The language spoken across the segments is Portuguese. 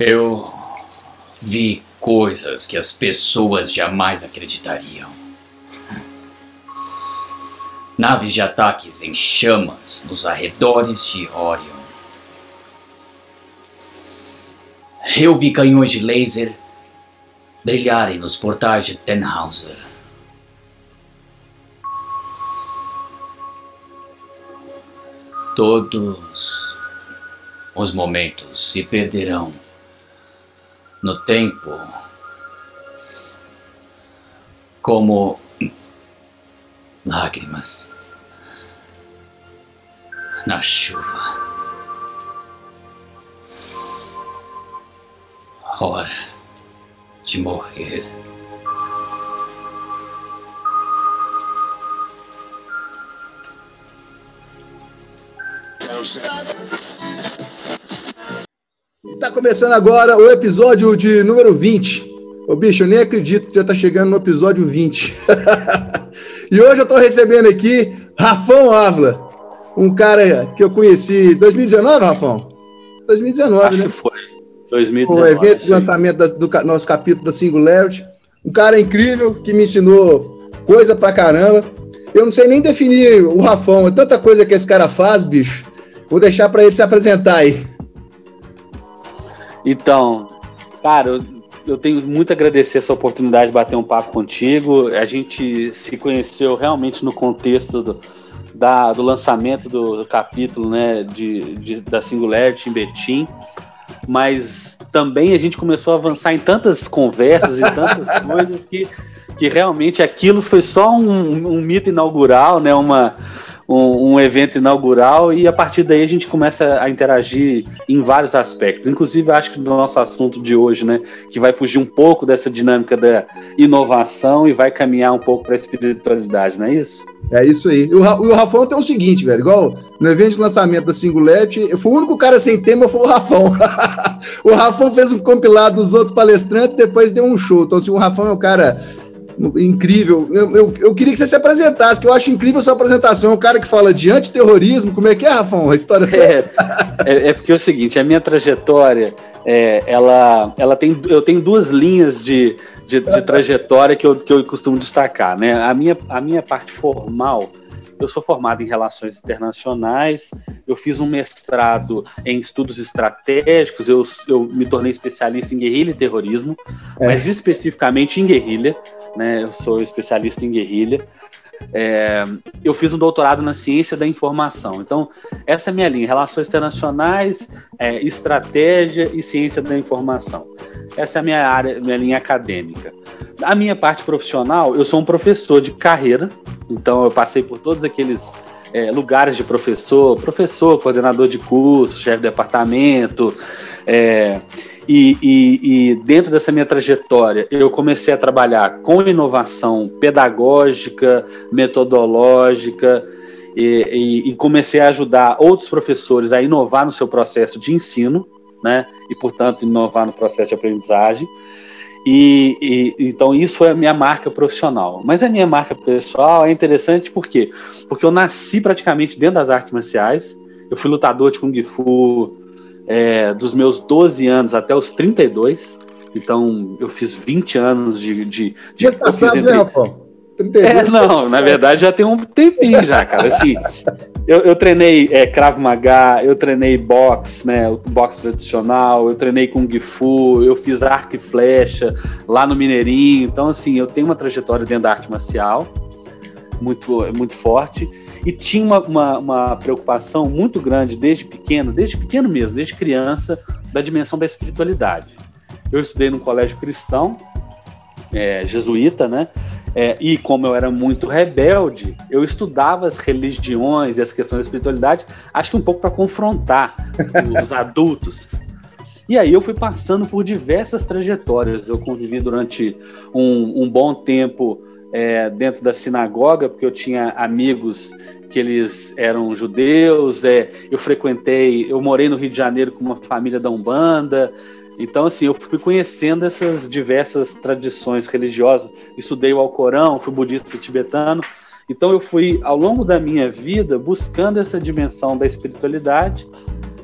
Eu vi coisas que as pessoas jamais acreditariam. Naves de ataques em chamas nos arredores de Orion. Eu vi canhões de laser brilharem nos portais de Tannhauser. Todos os momentos se perderão no tempo como lágrimas na chuva. Hora de morrer. Tá começando agora o episódio de número 20. Ô bicho, eu nem acredito que já tá chegando no episódio 20. e hoje eu tô recebendo aqui Rafão Ávila, um cara que eu conheci 2019, Rafão? 2019, Acho né? que foi. 2019. O evento de lançamento das- do ca- nosso capítulo da Singularity. Um cara incrível que me ensinou coisa pra caramba. Eu não sei nem definir o Rafão, é tanta coisa que esse cara faz, bicho. Vou deixar pra ele se apresentar aí. Então, cara, eu, eu tenho muito a agradecer essa oportunidade de bater um papo contigo. A gente se conheceu realmente no contexto do, da- do lançamento do, do capítulo né, de, de- da Singularity em Betim, mas também a gente começou a avançar em tantas conversas e tantas coisas que, que realmente aquilo foi só um, um mito inaugural, né, uma, um, um evento inaugural, e a partir daí a gente começa a interagir em vários aspectos. Inclusive, acho que no nosso assunto de hoje, né, que vai fugir um pouco dessa dinâmica da inovação e vai caminhar um pouco para a espiritualidade, não é isso? É isso aí. E o, o Rafão tem o seguinte, velho, igual no evento de lançamento da Singularity, eu fui o único cara sem tema, foi o Rafão. o Rafão fez um compilado dos outros palestrantes, depois deu um show. Então, assim, o Rafão é um cara incrível. Eu, eu, eu queria que você se apresentasse, que eu acho incrível sua apresentação. O cara que fala de antiterrorismo, como é que é, Rafão? A história? É, é, é porque é o seguinte, a minha trajetória, é, ela, ela tem, eu tenho duas linhas de, de, de trajetória que eu, que eu costumo destacar, né? A minha, a minha parte formal, eu sou formado em relações internacionais, eu fiz um mestrado em estudos estratégicos, eu, eu me tornei especialista em guerrilha e terrorismo, É. mas especificamente em guerrilha, né? Eu sou especialista em guerrilha. É, eu fiz um doutorado na ciência da informação. Então, essa é a minha linha: relações internacionais, é, estratégia e ciência da informação. Essa é a minha área, minha linha acadêmica. A minha parte profissional, eu sou um professor de carreira, então eu passei por todos aqueles é, lugares de professor, professor, coordenador de curso, chefe de departamento. é, e, e- e dentro dessa minha trajetória, eu comecei a trabalhar com inovação pedagógica, metodológica, e, e- comecei a ajudar outros professores a inovar no seu processo de ensino, né? E, portanto, inovar no processo de aprendizagem. E, então isso foi a minha marca profissional. Mas a minha marca pessoal é interessante por quê? Porque eu nasci praticamente dentro das artes marciais. Eu fui lutador de Kung Fu é, dos meus 12 anos até os 32. Então eu fiz 20 anos de. de, de fiz passado, entre- né, Rafão? 32. é, não, na verdade já tem um tempinho já, cara. Assim, eu, eu treinei é, Krav Maga, eu treinei boxe, né? O boxe tradicional, eu treinei Kung Fu, eu fiz arco e flecha lá no Mineirinho. Então, assim, eu tenho uma trajetória dentro da arte marcial muito, muito forte. E tinha uma, uma, uma preocupação muito grande desde pequeno, desde pequeno mesmo, desde criança, da dimensão da espiritualidade. Eu estudei num colégio cristão, é, jesuíta, né? É, e como eu era muito rebelde, eu estudava as religiões e as questões da espiritualidade, acho que um pouco para confrontar os adultos. E aí eu fui passando por diversas trajetórias. Eu convivi durante um, um bom tempo é, dentro da sinagoga, porque eu tinha amigos que eles eram judeus. É, eu frequentei, eu morei no Rio de Janeiro com uma família da Umbanda. Então, assim, eu fui conhecendo essas diversas tradições religiosas. Estudei o Alcorão, fui budista tibetano. Então, eu fui, ao longo da minha vida, buscando essa dimensão da espiritualidade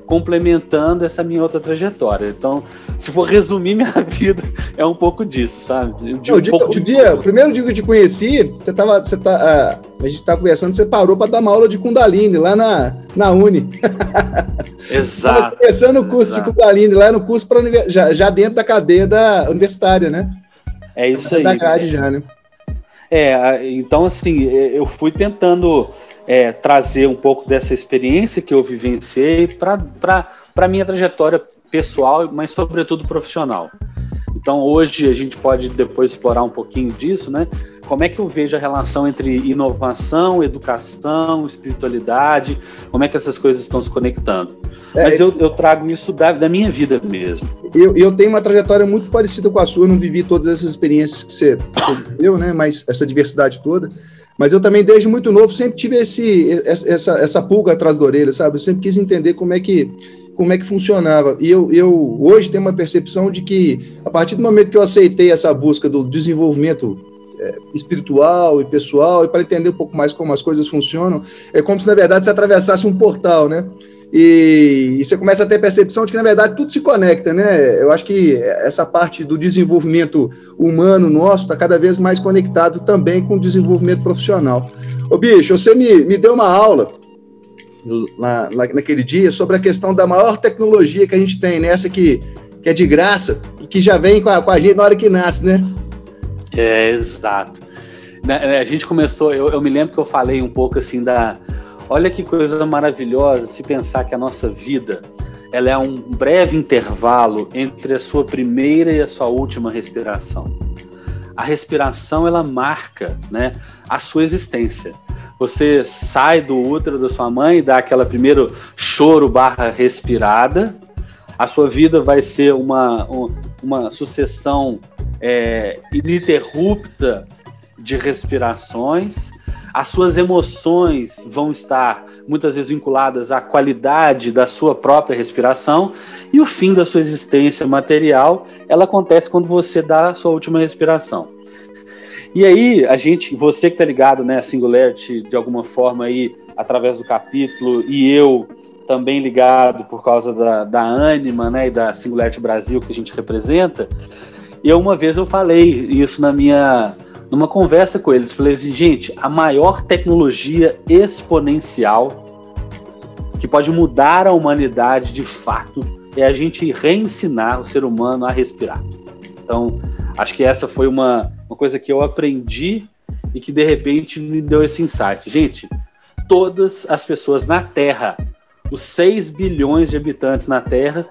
complementando essa minha outra trajetória. Então, se for resumir minha vida, é um pouco disso, sabe? De um o, dia, o, dia, o primeiro dia que eu te conheci, você tava, você tá, uh, a gente estava conversando, você parou para dar uma aula de Kundalini lá na, na Uni. Exato. começando o curso exato. de Kundalini lá no curso para já, já dentro da cadeia da universitária, né? É isso aí. Da grade já, né? É, então assim, é, eu fui tentando é, trazer um pouco dessa experiência que eu vivenciei para a minha trajetória pessoal, mas sobretudo profissional. Então hoje a gente pode depois explorar um pouquinho disso, né? Como é que eu vejo a relação entre inovação, educação, espiritualidade, como é que essas coisas estão se conectando? É, Mas eu, eu, trago isso da, da, minha vida mesmo. Eu, eu tenho uma trajetória muito parecida com a sua, eu não vivi todas essas experiências que você viveu, né? Mas essa diversidade toda. Mas eu também, desde muito novo, sempre tive esse, essa, essa pulga atrás da orelha, sabe? Eu sempre quis entender como é que, como é que funcionava. E eu, eu hoje tenho uma percepção de que, a partir do momento que eu aceitei essa busca do desenvolvimento é, espiritual e pessoal, e para entender um pouco mais como as coisas funcionam, é como se, na verdade, você atravessasse um portal, né? E, e, você começa a ter a percepção de que, na verdade, tudo se conecta, né? Eu acho que essa parte do desenvolvimento humano nosso está cada vez mais conectado também com o desenvolvimento profissional. Ô, bicho, você me, me deu uma aula lá, naquele dia sobre a questão da maior tecnologia que a gente tem, nessa né? que, que é de graça e que já vem com a, com a gente na hora que nasce, né? É, exato. Né, a gente começou, eu, eu me lembro que eu falei um pouco assim da Olha que coisa maravilhosa se pensar que a nossa vida ela é um breve intervalo entre a sua primeira e a sua última respiração. A respiração ela marca, né, a sua existência. Você sai do útero da sua mãe, dá aquela primeiro choro barra respirada. A sua vida vai ser uma, uma sucessão é, ininterrupta de respirações as suas emoções vão estar muitas vezes vinculadas à qualidade da sua própria respiração e o fim da sua existência material, ela acontece quando você dá a sua última respiração. E aí, a gente, você que está ligado, né, a Singularity de alguma forma aí através do capítulo e eu também ligado por causa da, da Anima, né, e da Singularity Brasil que a gente representa, eu uma vez eu falei isso na minha numa conversa com eles, falei assim, gente, a maior tecnologia exponencial que pode mudar a humanidade de fato é a gente reensinar o ser humano a respirar. Então, acho que essa foi uma, uma coisa que eu aprendi e que de repente me deu esse insight. Gente, todas as pessoas na Terra, os 6 bilhões de habitantes na Terra,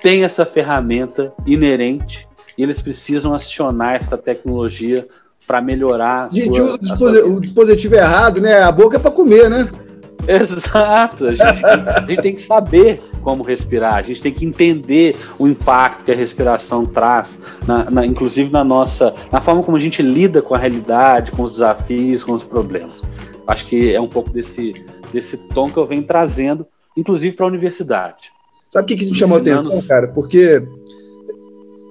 têm essa ferramenta inerente e eles precisam acionar essa tecnologia para melhorar. A gente sua, usa o, o, dispositivo errado, né? A boca é para comer, né? Exato. A gente, a gente, tem que saber como respirar, a gente tem que entender o impacto que a respiração traz, na, na, inclusive na nossa, na forma como a gente lida com a realidade, com os desafios, com os problemas. Acho que é um pouco desse, desse tom que eu venho trazendo, inclusive para a universidade. Sabe o que, que me chamou a atenção, cara? Porque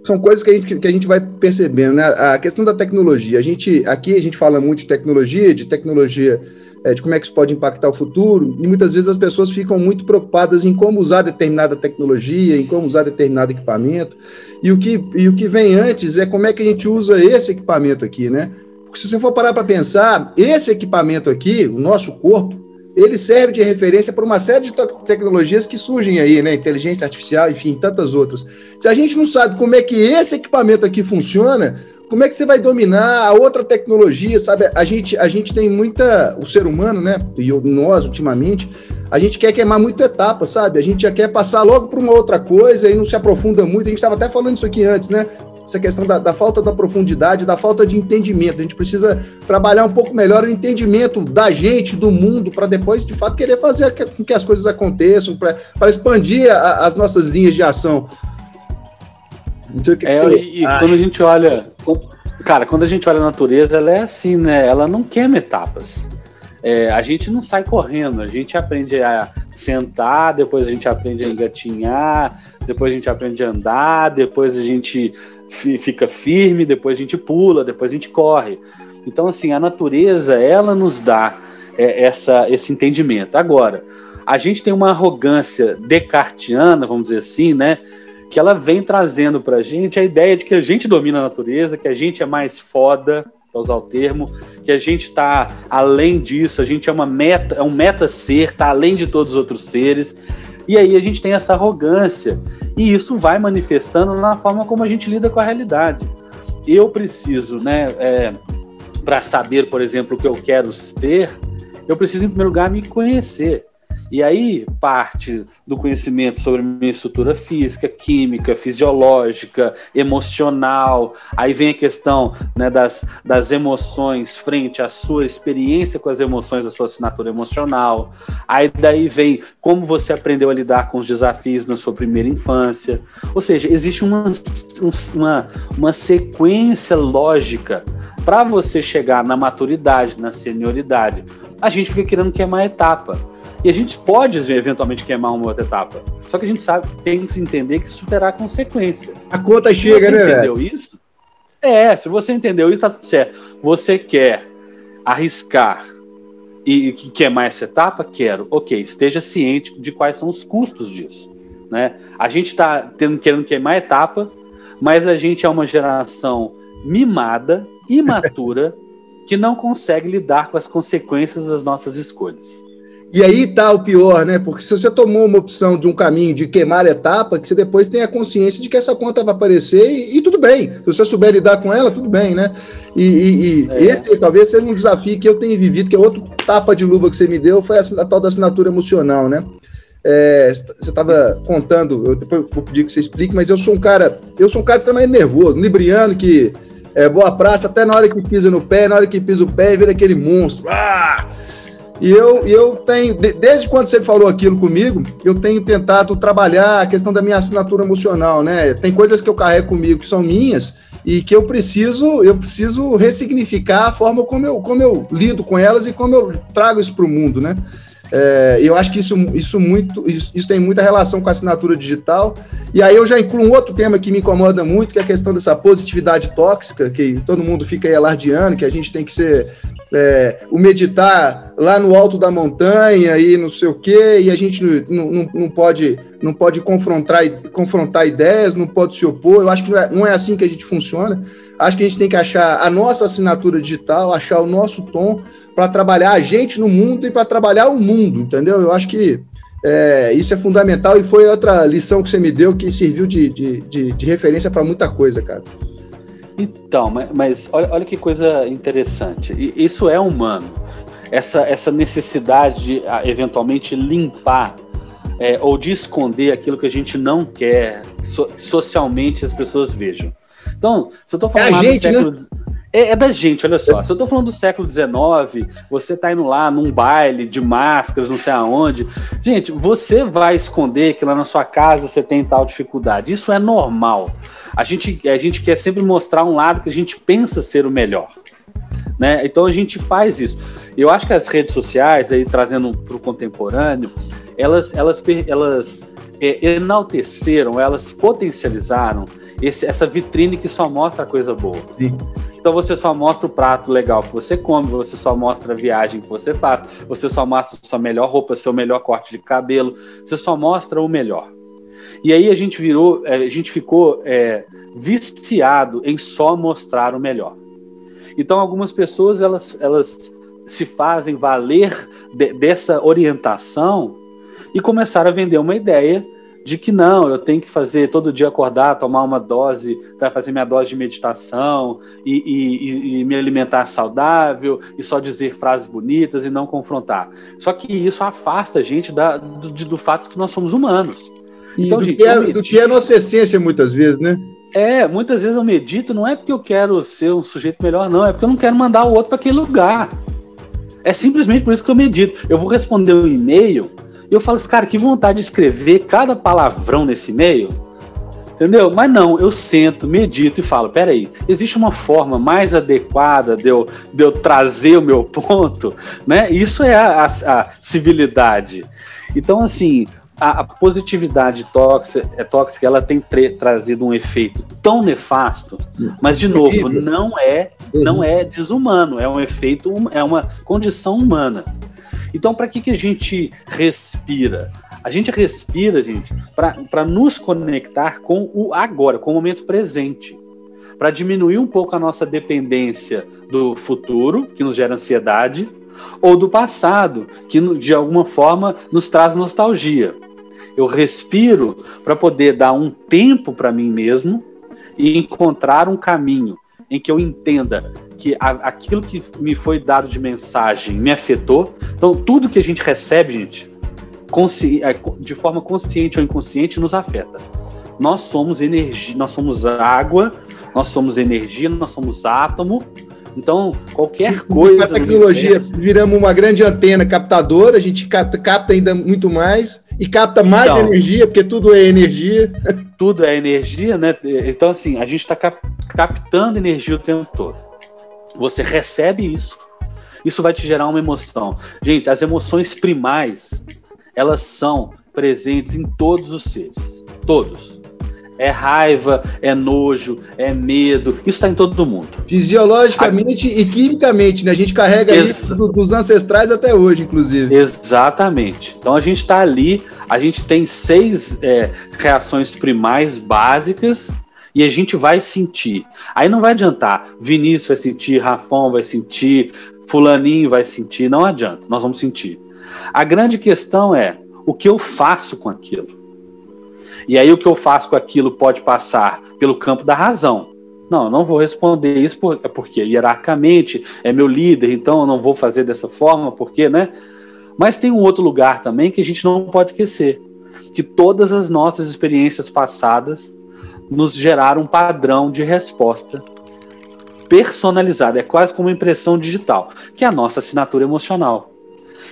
são coisas que a gente, que a gente vai percebendo, né? A questão da tecnologia. A gente, aqui a gente fala muito de tecnologia, de tecnologia, é, de como é que isso pode impactar o futuro, e muitas vezes as pessoas ficam muito preocupadas em como usar determinada tecnologia, em como usar determinado equipamento, e o que, e o que vem antes é como é que a gente usa esse equipamento aqui, né? Porque se você for parar para pensar, esse equipamento aqui, o nosso corpo, ele serve de referência para uma série de tecnologias que surgem aí, né? Inteligência artificial, enfim, tantas outras. Se a gente não sabe como é que esse equipamento aqui funciona, como é que você vai dominar a outra tecnologia, sabe? A gente, a gente tem muita. O ser humano, né? E nós, ultimamente, a gente quer queimar muito etapa, sabe? A gente já quer passar logo para uma outra coisa e não se aprofunda muito. A gente estava até falando isso aqui antes, né? Essa questão da, da, falta da profundidade, da falta de entendimento. A gente precisa trabalhar um pouco melhor o entendimento da gente, do mundo, para depois, de fato, querer fazer com que as coisas aconteçam, para expandir a, as nossas linhas de ação. Não sei o que, é, que você E acha. quando a gente olha. Cara, quando a gente olha a natureza, ela é assim, né? Ela não queima etapas. É, a gente não sai correndo, a gente aprende a sentar, depois a gente aprende a engatinhar, depois a gente aprende a andar, depois a gente fica firme, depois a gente pula, depois a gente corre. Então, assim, a natureza, ela nos dá é, essa, esse entendimento. Agora, a gente tem uma arrogância descartiana, vamos dizer assim, né? Que ela vem trazendo para a gente a ideia de que a gente domina a natureza, que a gente é mais foda, para usar o termo, que a gente está além disso, a gente é uma meta, é um meta ser, está além de todos os outros seres. E aí a gente tem essa arrogância. E isso vai manifestando na forma como a gente lida com a realidade. Eu preciso, né, é, para saber, por exemplo, o que eu quero ser, eu preciso, em primeiro lugar, me conhecer. E aí parte do conhecimento sobre minha estrutura física, química, fisiológica, emocional. Aí vem a questão né, das, das emoções frente à sua experiência com as emoções, a sua assinatura emocional. Aí daí vem como você aprendeu a lidar com os desafios na sua primeira infância. Ou seja, existe uma, uma, uma sequência lógica para você chegar na maturidade, na senioridade. A gente fica querendo queimar etapa. E a gente pode, eventualmente, queimar uma outra etapa. Só que a gente sabe, tem que se entender que isso terá consequência. A conta chega, né? Você entendeu velho? isso? É, se você entendeu isso, tá tudo certo. Você quer arriscar e queimar essa etapa? Quero. Ok, esteja ciente de quais são os custos disso. Né? A gente está querendo queimar a etapa, mas a gente é uma geração mimada, imatura, que não consegue lidar com as consequências das nossas escolhas. E aí tá o pior, né? Porque se você tomou uma opção de um caminho de queimar etapa, que você depois tem a consciência de que essa conta vai aparecer e, e tudo bem. Se você souber lidar com ela, tudo bem, né? E, e, e é. esse talvez seja um desafio que eu tenho vivido, que é outro tapa de luva que você me deu, foi a, a tal da assinatura emocional, né? É, você estava contando, eu depois vou pedir que você explique, mas eu sou um cara, eu sou um cara extremamente nervoso, libriano, que é boa praça, até na hora que pisa no pé, na hora que pisa o pé, vira aquele monstro. Ah! E eu, eu tenho, desde quando você falou aquilo comigo, eu tenho tentado trabalhar a questão da minha assinatura emocional, né? Tem coisas que eu carrego comigo que são minhas e que eu preciso, eu preciso ressignificar a forma como eu, como eu lido com elas e como eu trago isso para o mundo, né? É, eu acho que isso, isso, muito, isso, isso, tem muita relação com a assinatura digital. E aí eu já incluo um outro tema que me incomoda muito, que é a questão dessa positividade tóxica, que todo mundo fica aí alardeando, que a gente tem que ser é, o meditar lá no alto da montanha e não sei o quê, e a gente não, não, não, pode, não pode confrontar, confrontar ideias, não pode se opor. Eu acho que não é, não é assim que a gente funciona. Acho que a gente tem que achar a nossa assinatura digital, achar o nosso tom para trabalhar a gente no mundo e para trabalhar o mundo, entendeu? Eu acho que é, isso é fundamental e foi outra lição que você me deu que serviu de, de, de, de referência para muita coisa, cara. Então, mas, mas olha, olha, que coisa interessante. Isso é humano. Essa, essa necessidade de ah, eventualmente limpar é, ou de esconder aquilo que a gente não quer so, socialmente as pessoas vejam. Então, se eu estou falando é gente, século. Né? É, é, da gente, olha só. Se eu tô falando do século XIX, você tá indo lá num baile de máscaras, não sei aonde. Gente, você vai esconder que lá na sua casa você tem tal dificuldade. Isso é normal. A gente, a gente quer sempre mostrar um lado que a gente pensa ser o melhor. Né? Então a gente faz isso. Eu acho que as redes sociais, aí trazendo para o contemporâneo, elas, elas, elas é, enalteceram, elas potencializaram esse, essa vitrine que só mostra a coisa boa. Sim. Então você só mostra o prato legal que você come, você só mostra a viagem que você faz, você só mostra sua melhor roupa, seu melhor corte de cabelo, você só mostra o melhor. E aí a gente virou, é, a gente ficou é, viciado em só mostrar o melhor. Então algumas pessoas elas, elas se fazem valer de, dessa orientação e começaram a vender uma ideia de que não, eu tenho que fazer todo dia acordar, tomar uma dose para fazer minha dose de meditação e, e, e, me alimentar saudável e só dizer frases bonitas e não confrontar. Só que isso afasta a gente da, do, do fato que nós somos humanos. E então, do, gente, que é, do que é a nossa essência muitas vezes, né? É, muitas vezes eu medito, não é porque eu quero ser um sujeito melhor, não, é porque eu não quero mandar o outro para aquele lugar. É simplesmente por isso que eu medito. Eu vou responder um e-mail e eu falo assim, cara, que vontade de escrever cada palavrão nesse e-mail. Entendeu? Mas não, eu sento, medito e falo: peraí, existe uma forma mais adequada de eu, de eu trazer o meu ponto, né? Isso é a, a, a civilidade. Então, assim, a, a, positividade tóxica, é tóxica, ela tem trazido um efeito tão nefasto, mas de novo, não é, não é desumano, é um efeito, é uma condição humana. Então, para que, que a gente respira? A gente respira, gente, para nos conectar com o agora, com o momento presente. Para diminuir um pouco a nossa dependência do futuro, que nos gera ansiedade, ou do passado, que de alguma forma nos traz nostalgia. Eu respiro para poder dar um tempo para mim mesmo e encontrar um caminho em que eu entenda que a, aquilo que me foi dado de mensagem me afetou. Então, tudo que a gente recebe, gente, é, de forma consciente ou inconsciente, nos afeta. Nós somos energia, nós somos água, nós somos energia, nós somos átomo, então, qualquer coisa. Com a tecnologia, viramos uma grande antena captadora, a gente capta, capta ainda muito mais e capta mais então, energia, porque tudo é energia. Tudo é energia, né? Então, assim, a gente está cap captando energia o tempo todo. Você recebe isso, isso vai te gerar uma emoção. Gente, as emoções primais, elas são presentes em todos os seres. Todos é raiva, é nojo, é medo. Isso está em todo mundo. Fisiologicamente a... e quimicamente, né? A gente carrega Ex... isso dos ancestrais até hoje, inclusive. Exatamente. Então a gente está ali, a gente tem seis é, reações primais básicas e a gente vai sentir. Aí não vai adiantar. Vinícius vai sentir, Rafão vai sentir, Fulaninho vai sentir. Não adianta, nós vamos sentir. A grande questão é o que eu faço com aquilo. E aí o que eu faço com aquilo pode passar pelo campo da razão. Não, eu não vou responder isso é porque hierarquicamente é meu líder, então eu não vou fazer dessa forma, porque, né? Mas tem um outro lugar também que a gente não pode esquecer, que todas as nossas experiências passadas nos geraram um padrão de resposta personalizada, é quase como impressão digital, que é a nossa assinatura emocional.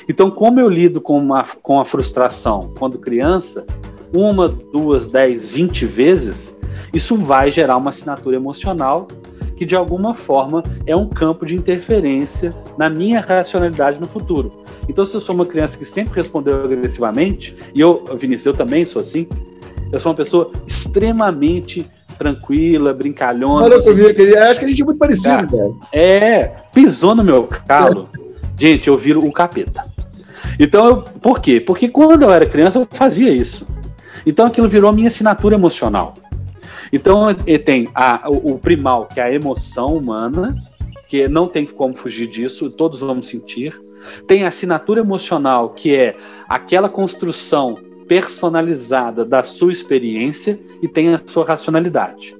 Então, como eu lido com, uma, com a frustração quando criança, uma, duas, dez, vinte vezes, isso vai gerar uma assinatura emocional que de alguma forma é um campo de interferência na minha racionalidade no futuro. Então, se eu sou uma criança que sempre respondeu agressivamente, e eu, Vinícius, eu também sou assim, eu sou uma pessoa extremamente tranquila, brincalhona. Falou comigo, acho que a gente é muito parecido, velho. É, pisou no meu calo, gente, eu viro o capeta. Então, eu, por quê? Porque quando eu era criança, eu fazia isso. Então aquilo virou a minha assinatura emocional. Então tem a, o, o primal, que é a emoção humana, que não tem como fugir disso, todos vamos sentir. Tem a assinatura emocional, que é aquela construção personalizada da sua experiência, e tem a sua racionalidade,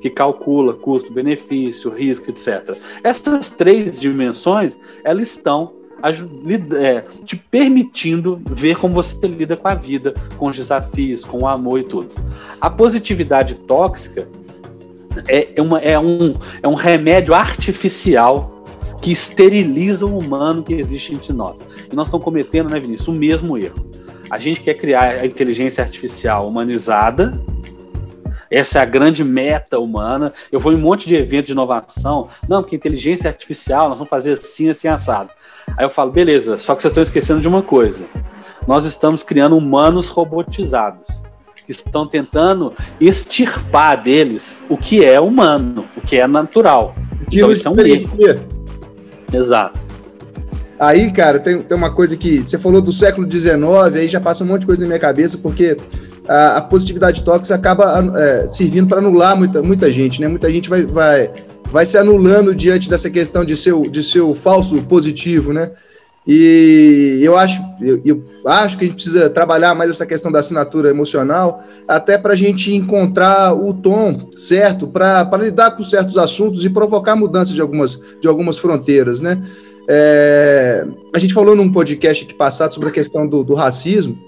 que calcula custo, benefício, risco, etc. Essas três dimensões, elas estão é, te permitindo ver como você lida com a vida, com os desafios, com o amor e tudo. A positividade tóxica é, é, uma, é, um, é um remédio artificial que esteriliza o humano que existe entre nós. E nós estamos cometendo, né, Vinícius, o mesmo erro. A gente quer criar a inteligência artificial humanizada, essa é a grande meta humana. Eu vou em um monte de eventos de inovação. Não, porque inteligência artificial, nós vamos fazer assim, assim, assado. Aí eu falo, beleza, só que vocês estão esquecendo de uma coisa. Nós estamos criando humanos robotizados. Que estão tentando extirpar deles o que é humano, o que é natural. Que então, isso é um erro. Exato. Aí, cara, tem, tem uma coisa que você falou do século XIX, aí já passa um monte de coisa na minha cabeça, porque a, a positividade tóxica acaba é, servindo para anular muita, muita gente, né? Muita gente vai, vai, vai se anulando diante dessa questão de seu, de seu falso positivo, né? E eu acho, eu, eu, acho que a gente precisa trabalhar mais essa questão da assinatura emocional, até para a gente encontrar o tom certo para lidar com certos assuntos e provocar mudanças de algumas, de algumas fronteiras, né? É, a gente falou num podcast aqui passado sobre a questão do, do racismo,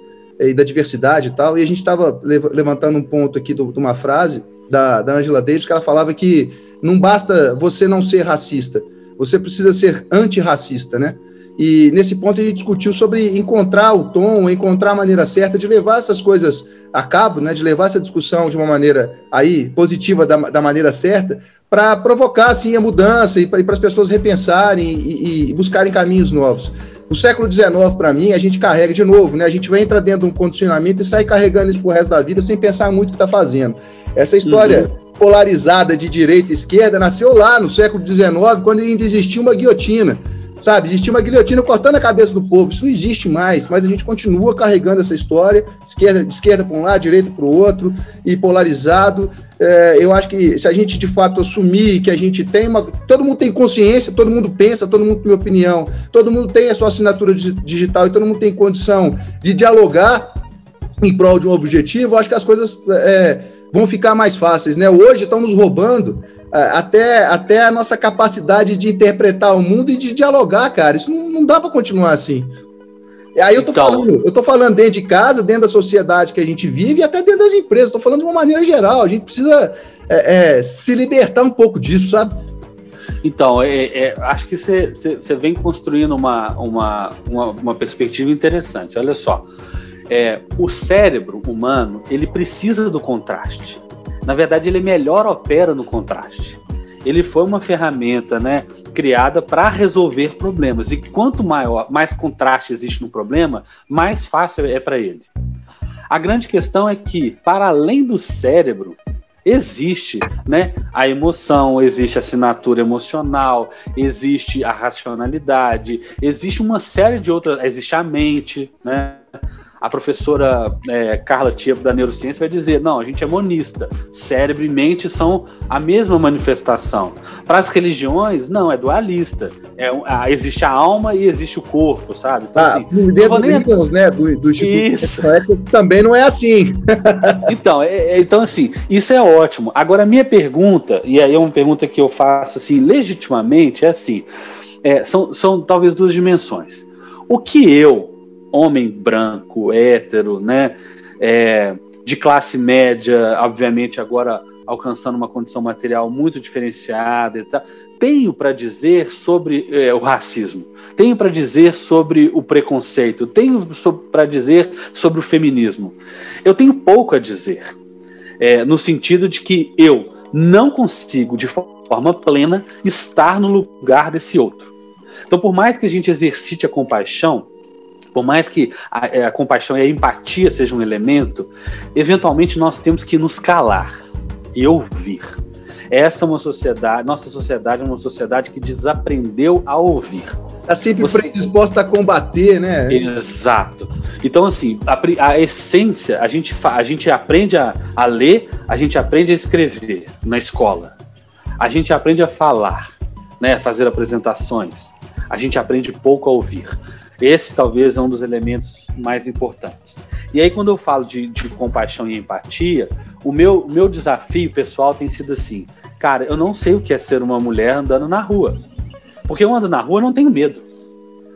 e da diversidade e tal, e a gente estava levantando um ponto aqui de uma frase da, da Angela Davis, que ela falava que não basta você não ser racista, você precisa ser antirracista, né? E nesse ponto a gente discutiu sobre encontrar o tom, encontrar a maneira certa de levar essas coisas a cabo, né? De levar essa discussão de uma maneira aí positiva da, da maneira certa, para provocar assim a mudança e para as pessoas repensarem e, e buscarem caminhos novos. No século XIX, para mim, a gente carrega de novo, né? A gente vai entrar dentro de um condicionamento e sai carregando isso pro resto da vida sem pensar muito o que está fazendo. Essa história uhum. Polarizada de direita e esquerda nasceu lá no século XIX, quando ainda existia uma guilhotina. sabe? Existia uma guilhotina cortando a cabeça do povo. Isso não existe mais, mas a gente continua carregando essa história, esquerda, esquerda para um lado, direita para o outro, e polarizado. É, eu acho que se a gente de fato assumir que a gente tem uma. Todo mundo tem consciência, todo mundo pensa, todo mundo tem opinião, todo mundo tem a sua assinatura digital e todo mundo tem condição de dialogar em prol de um objetivo, eu acho que as coisas é, vão ficar mais fáceis, né? Hoje estão nos roubando é, até, até a nossa capacidade de interpretar o mundo e de dialogar, cara. Isso não, não dá para continuar assim. Aí eu tô então, falando, eu tô falando dentro de casa, dentro da sociedade que a gente vive e até dentro das empresas. Estou falando de uma maneira geral. A gente precisa é, é, se libertar um pouco disso, sabe? Então, é, é, acho que você vem construindo uma, uma, uma, uma, perspectiva interessante. Olha só, é, o cérebro humano ele precisa do contraste. Na verdade, ele melhor opera no contraste. Ele foi uma ferramenta, né, criada para resolver problemas. E quanto maior, mais contraste existe no problema, mais fácil é para ele. A grande questão é que, para além do cérebro, existe né, a emoção, existe a assinatura emocional, existe a racionalidade, existe uma série de outras, existe a mente, né? A professora é, Carla Tiebo da neurociência vai dizer: não, a gente é monista, cérebro e mente são a mesma manifestação. Para as religiões, não, é dualista. É, existe a alma e existe o corpo, sabe? Então, ah, assim, dentro nem... Windows, né, do, do isso. também não é assim. então, é, é, então, assim, isso é ótimo. Agora, a minha pergunta, e aí é uma pergunta que eu faço assim, legitimamente, é assim: é, são, são talvez duas dimensões. O que eu, homem branco, hétero, né? É, de classe média, obviamente agora alcançando uma condição material muito diferenciada e tal. Tenho para dizer sobre é, o racismo, tenho para dizer sobre o preconceito, tenho para dizer sobre o feminismo. Eu tenho pouco a dizer, é, no sentido de que eu não consigo, de forma plena, estar no lugar desse outro. Então, por mais que a gente exercite a compaixão, por mais que a, é, a compaixão e a empatia sejam um elemento, eventualmente nós temos que nos calar e ouvir. Essa é uma sociedade, nossa sociedade é uma sociedade que desaprendeu a ouvir. Está sempre Você... predisposta a combater, né? Exato. Então, assim, a, a essência, a gente, a gente aprende a, a ler, a gente aprende a escrever na escola. A gente aprende a falar, né? A fazer apresentações. A gente aprende pouco a ouvir. Esse talvez é um dos elementos mais importantes. E aí, quando eu falo de, de compaixão e empatia, o meu, meu desafio pessoal tem sido assim: cara, eu não sei o que é ser uma mulher andando na rua. Porque eu ando na rua e não tenho medo.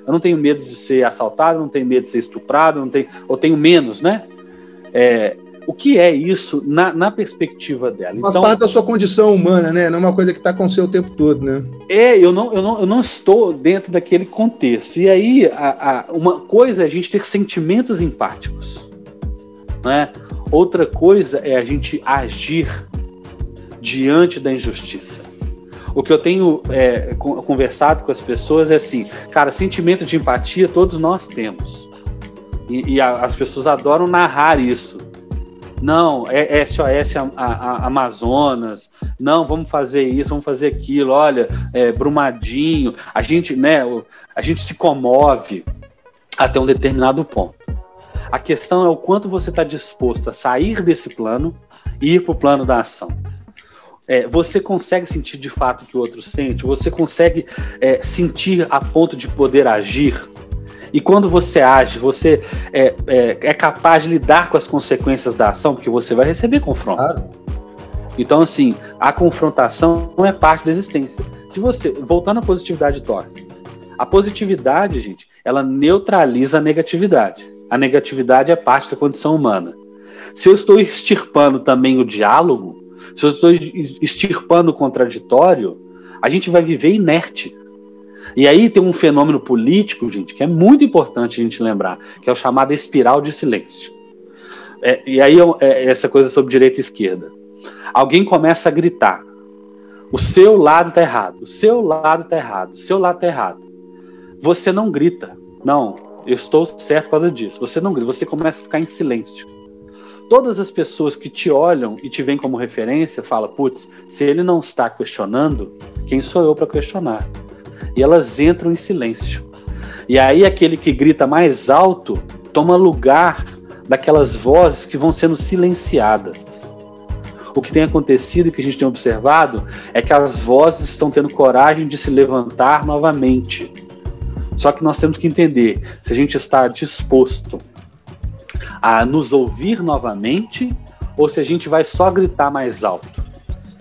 Eu não tenho medo de ser assaltado, não tenho medo de ser estuprado, não tenho, ou tenho menos, né? É, o que é isso na, na perspectiva dela. Faz então, parte da sua condição humana, né? Não é uma coisa que está com você o tempo todo, né? É, eu não, eu não, eu não estou dentro daquele contexto. E aí, a, a, uma coisa é a gente ter sentimentos empáticos, né? Outra coisa é a gente agir diante da injustiça. O que eu tenho é, conversado com as pessoas é assim, cara, sentimento de empatia todos nós temos. E, e a, as pessoas adoram narrar isso. Não, é SOS a, a, a Amazonas. Não, vamos fazer isso, vamos fazer aquilo. Olha, é, Brumadinho. A gente, né? A gente se comove até um determinado ponto. A questão é o quanto você está disposto a sair desse plano e ir para o plano da ação. É, você consegue sentir de fato o que o outro sente? Você consegue é, sentir a ponto de poder agir? E quando você age, você é, é, é, capaz de lidar com as consequências da ação, porque você vai receber confronto. Claro. Então, assim, a confrontação não é parte da existência. Se você, voltando à positividade tóxica, a positividade, gente, ela neutraliza a negatividade. A negatividade é parte da condição humana. Se eu estou extirpando também o diálogo, se eu estou extirpando o contraditório, a gente vai viver inerte. E aí tem um fenômeno político, gente, que é muito importante a gente lembrar, que é o chamado espiral de silêncio. É, e aí é, é essa coisa sobre direita e esquerda. Alguém começa a gritar: o seu lado está errado, o seu lado está errado, o seu lado está errado. Você não grita, não, eu estou certo por causa disso. Você não grita, você começa a ficar em silêncio. Todas as pessoas que te olham e te veem como referência falam: putz, se ele não está questionando, quem sou eu para questionar? E elas entram em silêncio. E aí aquele que grita mais alto toma lugar daquelas vozes que vão sendo silenciadas. O que tem acontecido e que a gente tem observado é que as vozes estão tendo coragem de se levantar novamente. Só que nós temos que entender se a gente está disposto a nos ouvir novamente ou se a gente vai só gritar mais alto.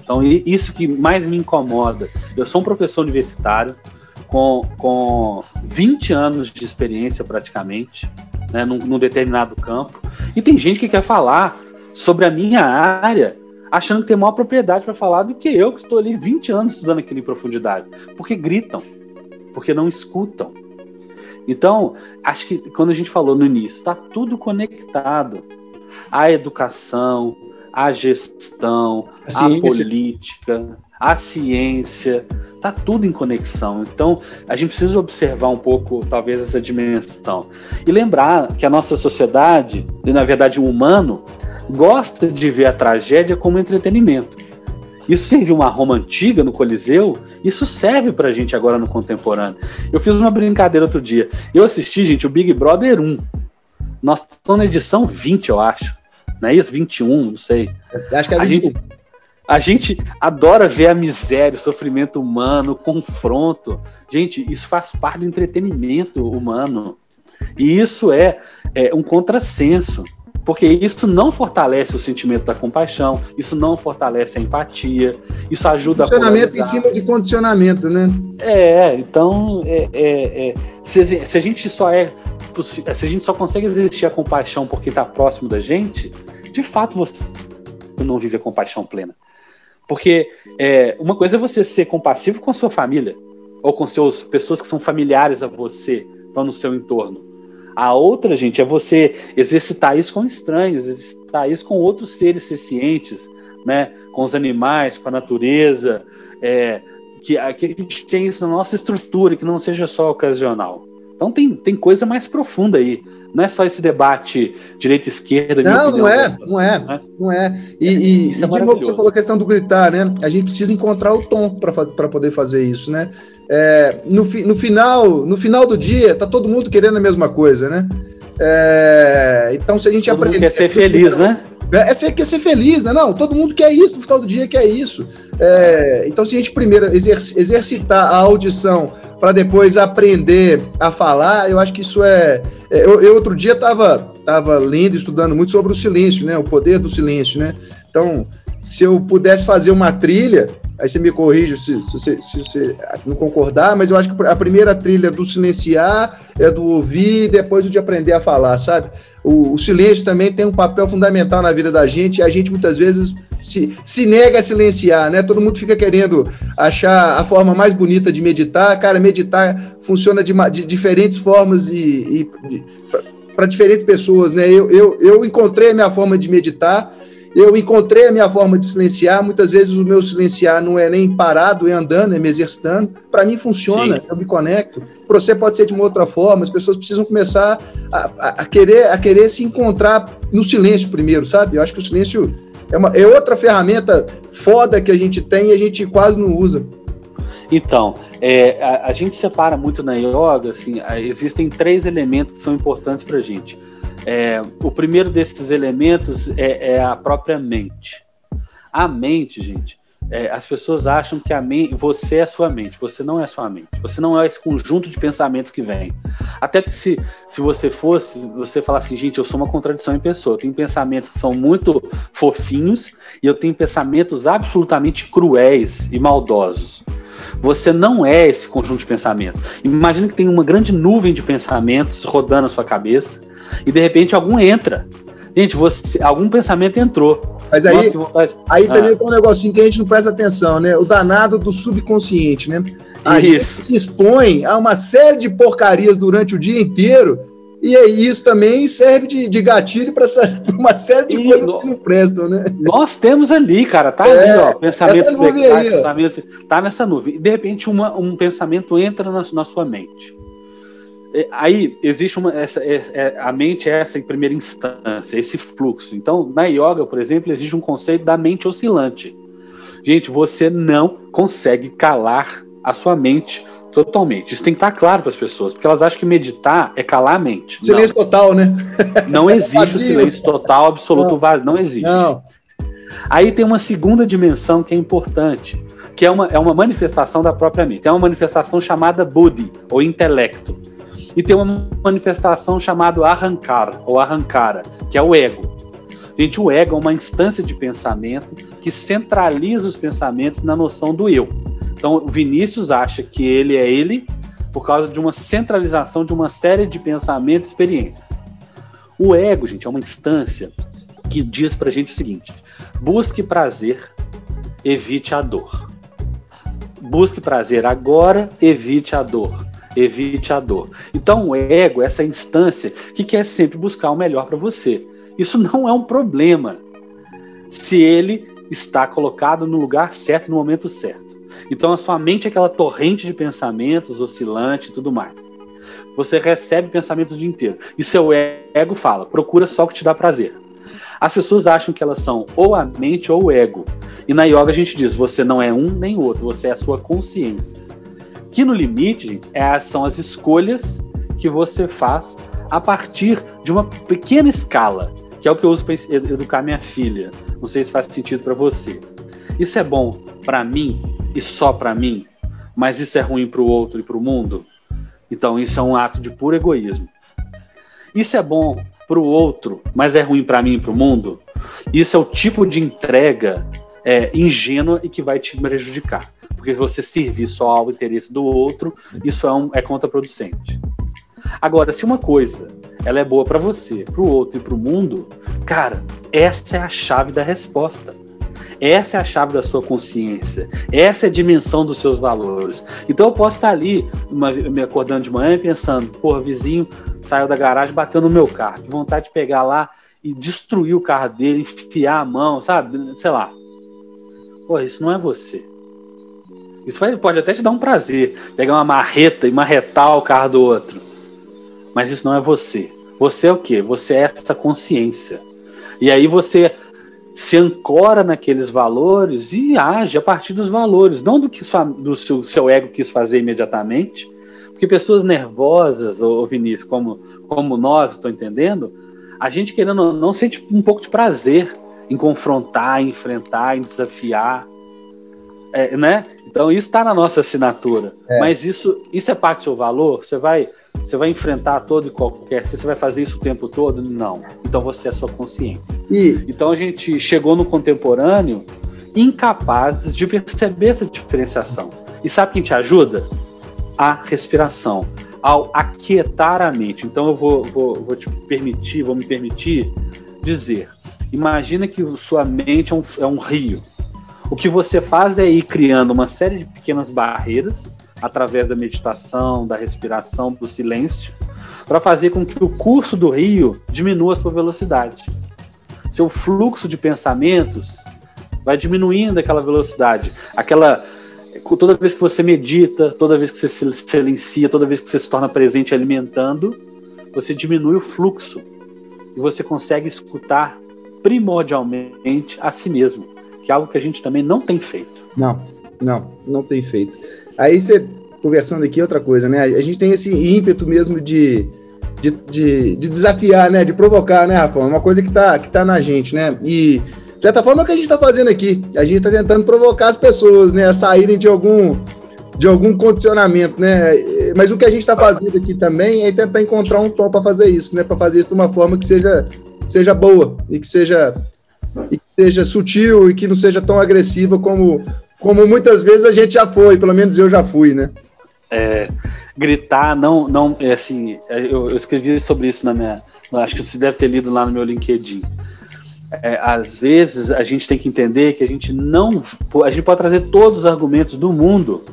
Então, isso que mais me incomoda. Eu sou um professor universitário com, com 20 anos de experiência praticamente, né, num, num determinado campo, e tem gente que quer falar sobre a minha área achando que tem maior propriedade para falar do que eu, que estou ali 20 anos estudando aquilo em profundidade. Porque gritam, porque não escutam. Então, acho que quando a gente falou no início, está tudo conectado. A educação, a gestão, a, a política, a ciência, está tudo em conexão. Então, a gente precisa observar um pouco, talvez, essa dimensão. E lembrar que a nossa sociedade, e na verdade o humano, gosta de ver a tragédia como entretenimento. Isso serviu uma Roma antiga no Coliseu, isso serve pra gente agora no contemporâneo. Eu fiz uma brincadeira outro dia. Eu assisti, gente, o Big Brother 1. Nós estamos na edição 20, eu acho. Não é isso? 21, não sei. Acho que é 21. A gente, a gente adora ver a miséria, o sofrimento humano, o confronto. Gente, isso faz parte do entretenimento humano. E isso é, é um contrassenso, porque isso não fortalece o sentimento da compaixão, isso não fortalece a empatia, isso ajuda a. Funcionamento em cima de condicionamento, né? É, então, é, é, é, se, se a gente só é. Se a gente só consegue existir a compaixão porque está próximo da gente, de fato você não vive a compaixão plena. Porque é, uma coisa é você ser compassivo com a sua família, ou com seus pessoas que são familiares a você, estão no seu entorno. A outra, gente, é você exercitar isso com estranhos, exercitar isso com outros seres sencientes, né? com os animais, com a natureza, é, que, que a gente tenha isso na nossa estrutura, que não seja só ocasional. Então tem, tem coisa mais profunda aí. Não é só esse debate direita-esquerda. Não, não é, não é, né? não é. E, e, isso é e de novo, você falou a questão do gritar, né? A gente precisa encontrar o tom para poder fazer isso, né? É, no, no, final, no final do dia, tá todo mundo querendo a mesma coisa, né? É, então, se a gente todo aprender. quer ser feliz, né? É, é ser, quer ser feliz, né? Não, todo mundo quer isso, no final do dia quer isso. É, então, se a gente primeiro exercitar a audição para depois aprender a falar, eu acho que isso é. é eu, eu outro dia estava tava lendo, estudando muito sobre o silêncio, né? O poder do silêncio, né? Então, se eu pudesse fazer uma trilha, aí você me corrige se, se, se, se não concordar, mas eu acho que a primeira trilha do silenciar é do ouvir, depois o de aprender a falar, sabe? O, o, silêncio também tem um papel fundamental na vida da gente e a gente muitas vezes se, se nega a silenciar, né? Todo mundo fica querendo achar a forma mais bonita de meditar. Cara, meditar funciona de, de diferentes formas e, e para diferentes pessoas, né? Eu, eu, eu encontrei a minha forma de meditar eu encontrei a minha forma de silenciar. Muitas vezes o meu silenciar não é nem parado, é andando, é me exercitando. Para mim funciona, Sim. eu me conecto. Para você pode ser de uma outra forma. As pessoas precisam começar a, a, a, querer, a querer se encontrar no silêncio primeiro, sabe? Eu acho que o silêncio é, uma, é outra ferramenta foda que a gente tem e a gente quase não usa. Então, é, a, a, gente separa muito na yoga, assim, existem três elementos que são importantes para a gente. É, o primeiro desses elementos é, é, a própria mente. A mente, gente, é, as pessoas acham que a mente, você é a sua mente, você não é a sua mente, você não é esse conjunto de pensamentos que vem. Até que se, se você fosse, você falar assim, gente, eu sou uma contradição em pessoa, eu tenho pensamentos que são muito fofinhos e eu tenho pensamentos absolutamente cruéis e maldosos. Você não é esse conjunto de pensamentos. Imagina que tem uma grande nuvem de pensamentos rodando na sua cabeça e de repente algum entra. Gente, você, algum pensamento entrou. Mas aí, Nossa, aí ah. também tem um negocinho que a gente não presta atenção, né? O danado do subconsciente, né? A Isso. gente se expõe a uma série de porcarias durante o dia inteiro e aí isso também serve de, de gatilho para uma série de coisas que não prestam, né? Nós temos ali, cara, tá é, ali, ó, pensamento, aí, pensamento tá nessa nuvem. E de repente uma, um pensamento entra na, na sua mente. É, aí existe uma essa, é, é, a mente é essa em primeira instância esse fluxo então na yoga por exemplo existe um conceito da mente oscilante gente você não consegue calar a sua mente totalmente. Isso tem que estar claro para as pessoas, porque elas acham que meditar é calar a mente. Silêncio não. total, né? Não existe o silêncio total, absoluto, não. vazio. Não existe. Não. Aí tem uma segunda dimensão que é importante, que é uma, é uma manifestação da própria mente. É uma manifestação chamada buddhi, ou intelecto. E tem uma manifestação chamada arrancar, ou arrancara, que é o ego. Gente, o ego é uma instância de pensamento que centraliza os pensamentos na noção do eu. Então, Vinícius acha que ele é ele por causa de uma centralização de uma série de pensamentos e experiências. O ego, gente, é uma instância que diz pra gente o seguinte: busque prazer, evite a dor. Busque prazer agora, evite a dor. Evite a dor. Então, o ego é essa instância que quer sempre buscar o melhor para você. Isso não é um problema se ele está colocado no lugar certo, no momento certo. Então, a sua mente é aquela torrente de pensamentos, oscilante e tudo mais. Você recebe pensamentos o dia inteiro. E seu ego fala: procura só o que te dá prazer. As pessoas acham que elas são ou a mente ou o ego. E na yoga a gente diz: você não é um nem outro, você é a sua consciência. Que no limite é, são as escolhas que você faz a partir de uma pequena escala, que é o que eu uso para educar minha filha. Não sei se faz sentido para você. Isso é bom para mim e só para mim, mas isso é ruim para o outro e para o mundo. Então isso é um ato de puro egoísmo. Isso é bom para o outro, mas é ruim para mim e para o mundo. Isso é o tipo de entrega é, ingênua e que vai te prejudicar. Porque você servir só ao interesse do outro, isso é, um, é contraproducente. Agora, se uma coisa ela é boa para você, para o outro e para o mundo, cara, essa é a chave da resposta. Essa é a chave da sua consciência. Essa é a dimensão dos seus valores. Então eu posso estar ali, uma, me acordando de manhã e pensando, porra, vizinho saiu da garagem, bateu no meu carro. Que vontade de pegar lá e destruir o carro dele, enfiar a mão, sabe? Sei lá. Pô, isso não é você. Isso pode até te dar um prazer, pegar uma marreta e marretar o carro do outro. Mas isso não é você. Você é o quê? Você é essa consciência. E aí você se ancora naqueles valores e age a partir dos valores, não do que sua, do seu, seu ego quis fazer imediatamente. Porque pessoas nervosas, ou Vinícius, como, como nós, estou entendendo, a gente querendo não sente um pouco de prazer em confrontar, em enfrentar, em desafiar. É, né? Então isso está na nossa assinatura. É. Mas isso, isso é parte do seu valor? Você vai você vai enfrentar todo e qualquer. Se você vai fazer isso o tempo todo? Não. Então você é sua consciência. E... Então a gente chegou no contemporâneo incapazes de perceber essa diferenciação. E sabe quem te ajuda? A respiração. Ao aquietar a mente. Então eu vou, vou, vou te permitir, vou me permitir dizer. Imagina que sua mente é um, é um rio. O que você faz é ir criando uma série de pequenas barreiras através da meditação, da respiração, do silêncio, para fazer com que o curso do rio diminua a sua velocidade. Seu fluxo de pensamentos vai diminuindo aquela velocidade, aquela toda vez que você medita, toda vez que você silencia, toda vez que você se torna presente alimentando, você diminui o fluxo e você consegue escutar primordialmente a si mesmo, que é algo que a gente também não tem feito. Não, não, não tem feito. Aí você, conversando aqui, outra coisa, né? A gente tem esse ímpeto mesmo de, de, de, de desafiar, né? De provocar, né, Rafa? Uma coisa que tá, que tá na gente, né? E, de certa forma, é o que a gente está fazendo aqui. A gente está tentando provocar as pessoas, né? A saírem de algum, de algum condicionamento, né? Mas o que a gente está fazendo aqui também é tentar encontrar um tom para fazer isso, né? Para fazer isso de uma forma que seja, seja boa e que seja, seja sutil e que não seja tão agressiva como como muitas vezes a gente já foi, pelo menos eu já fui, né? É, gritar, não, não, é assim, eu, eu, escrevi sobre isso na minha, acho que você deve ter lido lá no meu LinkedIn. É, às vezes a gente tem que entender que a gente não, a gente pode trazer todos os argumentos do mundo.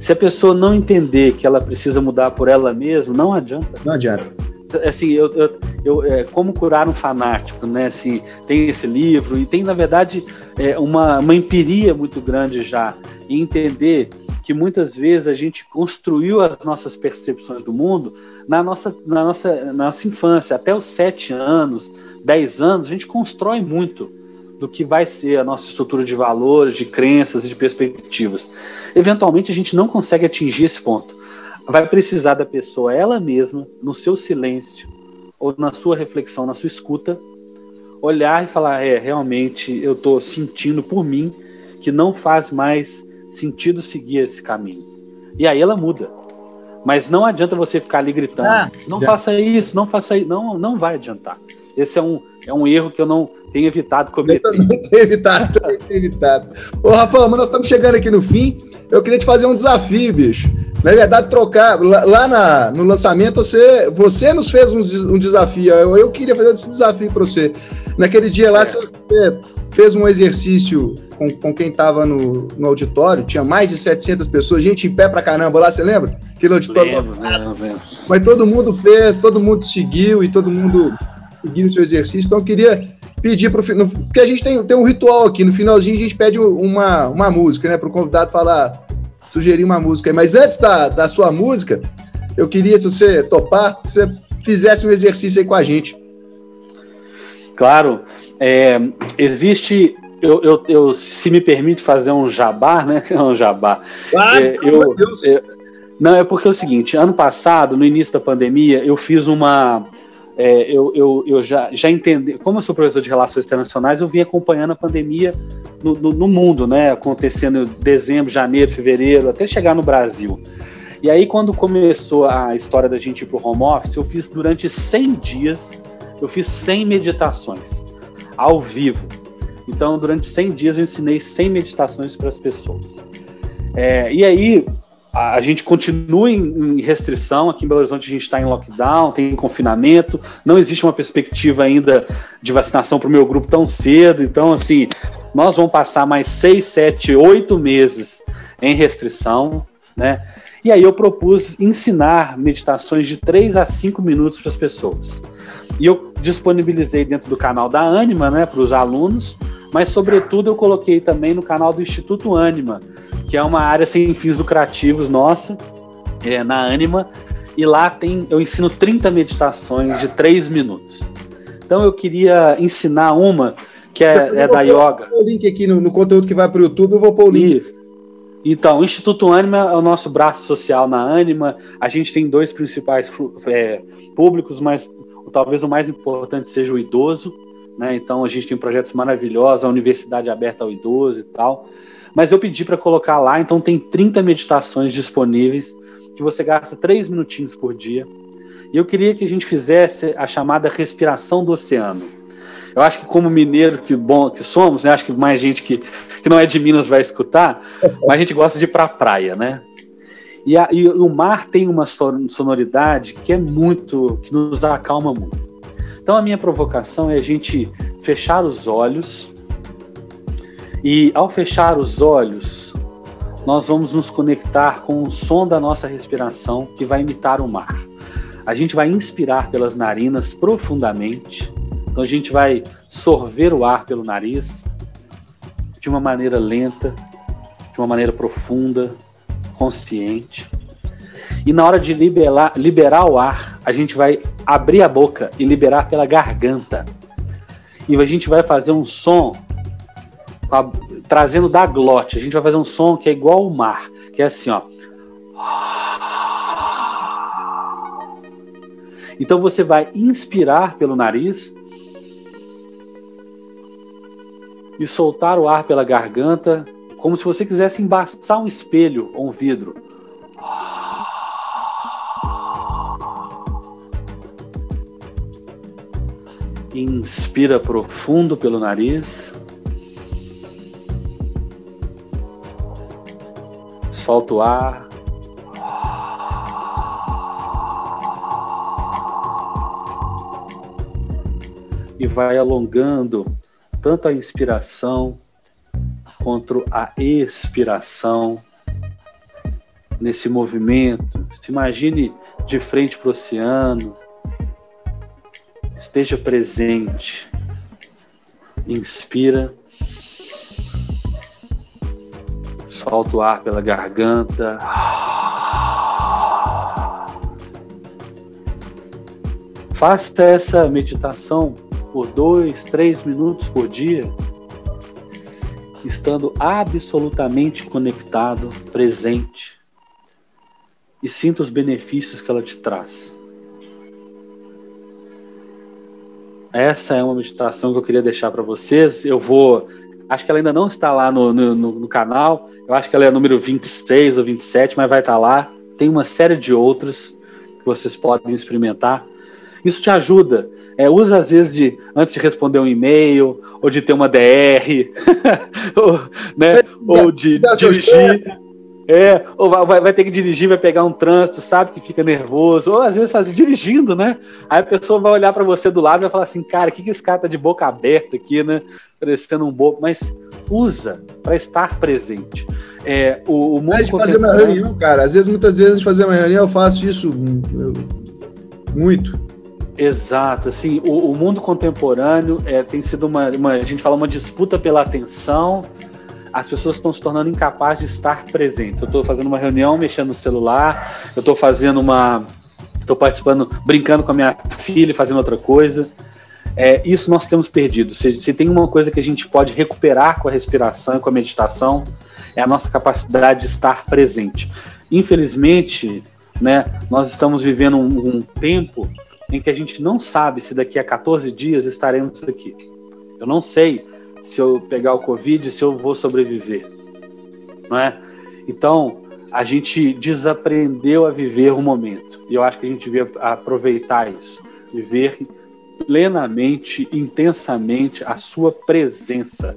Se a pessoa não entender que ela precisa mudar por ela mesma, não adianta. Não adianta assim, eu, eu, eu é, como curar um fanático, né? Assim, tem esse livro e tem na verdade é, uma, uma empiria muito grande já em entender que muitas vezes a gente construiu as nossas percepções do mundo na nossa, na nossa, na nossa infância, até os sete anos, dez anos, a gente constrói muito do que vai ser a nossa estrutura de valores, de crenças e de perspectivas. Eventualmente a gente não consegue atingir esse ponto. Vai precisar da pessoa ela mesma, no seu silêncio ou na sua reflexão, na sua escuta, olhar e falar: é, realmente eu estou sentindo por mim que não faz mais sentido seguir esse caminho. E aí ela muda. Mas não adianta você ficar ali gritando: ah, não já. faça isso, não faça isso. Não, não vai adiantar. Esse é um, é um erro que eu não tenho evitado cometer. Eu também tenho evitado, tenho evitado. Ô, Rafael, mas nós estamos chegando aqui no fim. Eu queria te fazer um desafio, bicho. Na verdade, trocar. Lá, na, no lançamento, você, você nos fez um, um desafio. Eu, eu, queria fazer esse desafio para você. Naquele dia lá, você fez um exercício com, com quem estava no, no auditório. Tinha mais de 700 pessoas, gente em pé pra caramba lá, você lembra? Aquele auditório. Lembro, lembro, lembro. Mas todo mundo fez, todo mundo seguiu e todo mundo seguiu o seu exercício. Então, eu queria pedir para o porque a gente tem, tem um ritual aqui, no finalzinho a gente pede uma, uma música, né, para o convidado falar, sugerir uma música. Mas antes da, da sua música, eu queria, se você topar, que você fizesse um exercício aí com a gente. Claro, é, existe eu, eu, eu, se me permite fazer um jabá, né? Um jabá. Ah, é, eu, Deus. É, não, é porque é o seguinte: ano passado, no início da pandemia, eu fiz uma, é, eu, eu, eu já, já entendi, como eu sou professor de relações internacionais, eu vim acompanhando a pandemia no, no, no, mundo, né? Acontecendo em dezembro, janeiro, fevereiro, até chegar no Brasil. E aí, quando começou a história da gente ir para o home office, eu fiz durante 100 dias, eu fiz 100 meditações, ao vivo. Então, durante 100 dias, eu ensinei 100 meditações para as pessoas. É, e aí, a gente continua em, restrição. Aqui em Belo Horizonte a gente está em lockdown, tem confinamento, não existe uma perspectiva ainda de vacinação para o meu grupo tão cedo. Então, assim, nós vamos passar mais seis, sete, oito meses em restrição, né? E aí eu propus ensinar meditações de três a cinco minutos para as pessoas. E eu disponibilizei dentro do canal da Anima, né, para os alunos, mas sobretudo eu coloquei também no canal do Instituto Anima, que é uma área sem fins lucrativos nossa, é, na Anima, e lá tem eu ensino 30 meditações de 3 minutos. Então eu queria ensinar uma que é, é da yoga. o link aqui no, no, conteúdo que vai para o YouTube, eu vou pôr o link. Isso. Então, o Instituto Anima é o nosso braço social na Anima. A gente tem dois principais é, públicos, mas talvez o mais importante seja o idoso. Né? Então, a gente tem projetos maravilhosos, a Universidade Aberta ao Idoso e tal. Mas eu pedi para colocar lá, então tem 30 meditações disponíveis, que você gasta 3 minutinhos por dia. E eu queria que a gente fizesse a chamada respiração do oceano. Eu acho que como mineiro que bom que somos, né? Acho que mais gente que, que não é de Minas vai escutar, mas a gente gosta de ir para a praia, né? E, a, e, o mar tem uma sonoridade que é muito, que nos acalma muito. Então a minha provocação é a gente fechar os olhos e ao fechar os olhos, nós vamos nos conectar com o som da nossa respiração que vai imitar o mar. A gente vai inspirar pelas narinas profundamente. Então a gente vai sorver o ar pelo nariz de uma maneira lenta, de uma maneira profunda, consciente. E na hora de liberar, liberar o ar, a gente vai abrir a boca e liberar pela garganta. E a gente vai fazer um som a, trazendo da glote. A gente vai fazer um som que é igual ao mar, que é assim, ó. Então você vai inspirar pelo nariz e soltar o ar pela garganta, como se você quisesse embaçar um espelho ou um vidro. Inspira profundo pelo nariz. solta o ar. E vai alongando tanto a inspiração quanto a expiração nesse movimento. Se imagine de frente para o oceano, esteja presente. Inspira. Solta o ar pela garganta. Faça essa meditação por dois, três minutos por dia. estando absolutamente conectado, presente, e sinta os benefícios que ela te traz. Essa é uma meditação que eu queria deixar para vocês. Eu vou. Acho que ela ainda não está lá no, no, no, canal. Eu acho que ela é número 26 ou 27, mas vai estar lá. Tem uma série de outras que vocês podem experimentar. Isso te ajuda. É, usa às vezes de antes de responder um e-mail, ou de ter uma DR, ou, né, ou de dirigir. É, ou vai, vai, ter que dirigir, vai pegar um trânsito, sabe que fica nervoso, ou às vezes faz dirigindo, né? Aí a pessoa vai olhar para você do lado e vai falar assim, cara, o que, que esse cara tá de boca aberta aqui, né? Parecendo um bobo, mas usa para estar presente. É, o, o mundo de fazer uma reunião, cara. Às vezes, muitas vezes, de fazer uma reunião, eu faço isso muito. Exato, assim, o, o mundo contemporâneo é, tem sido uma, uma, a gente fala uma disputa pela atenção, as pessoas estão se tornando incapazes de estar presentes. Eu estou fazendo uma reunião, mexendo no celular, eu estou fazendo uma, estou participando, brincando com a minha filha, fazendo outra coisa. É, isso nós temos perdido. Se, se tem uma coisa que a gente pode recuperar com a respiração com a meditação, é a nossa capacidade de estar presente. Infelizmente, né, nós estamos vivendo um, um tempo em que a gente não sabe se daqui a 14 dias estaremos aqui. Eu não sei se eu pegar o Covid, se eu vou sobreviver. Não é? Então, a gente desaprendeu a viver o momento. E eu acho que a gente devia aproveitar isso. Viver plenamente, intensamente a sua presença.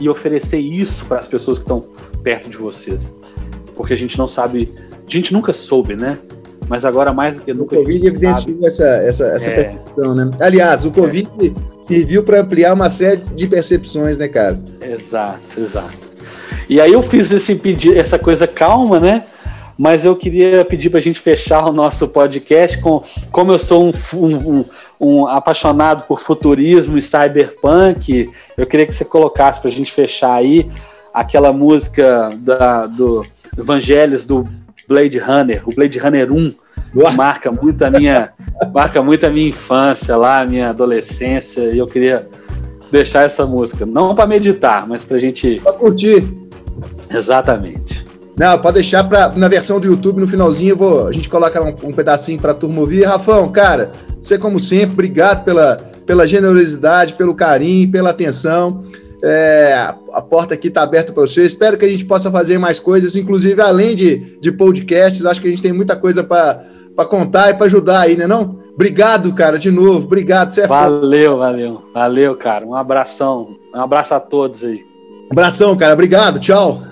E oferecer isso para as pessoas que estão perto de vocês. Porque a gente não sabe, a gente nunca soube, né? Mas agora mais do que nunca. O Covid evidenciou essa, essa, essa é... percepção, né? Aliás, o Covid é. Serviu para ampliar uma série de percepções, né, cara? Exato, exato. E aí eu fiz esse pedir, essa coisa calma, né? Mas eu queria pedir para a gente fechar o nosso podcast com, como eu sou um, um, um, um apaixonado por futurismo e cyberpunk, eu queria que você colocasse para a gente fechar aí aquela música da, do Evangelhos do Blade Runner, o Blade Runner 1, Nossa. marca muito a minha marca muito a minha infância lá, a minha adolescência, e eu queria deixar essa música, não para meditar, mas para a gente para curtir. Exatamente. Não, pode deixar pra, na versão do YouTube, no finalzinho, vou, a gente coloca um, um pedacinho para turma ouvir. Rafão, cara, você como sempre, obrigado pela, pela generosidade, pelo carinho, pela atenção. É, a porta aqui está aberta para você. Espero que a gente possa fazer mais coisas, inclusive além de, de podcasts. Acho que a gente tem muita coisa para contar e para ajudar aí, né? Não? Obrigado, cara, de novo. Obrigado. Você é valeu, foda. valeu. Valeu, cara. Um abração. Um abraço a todos aí. Abração, cara. Obrigado. Tchau.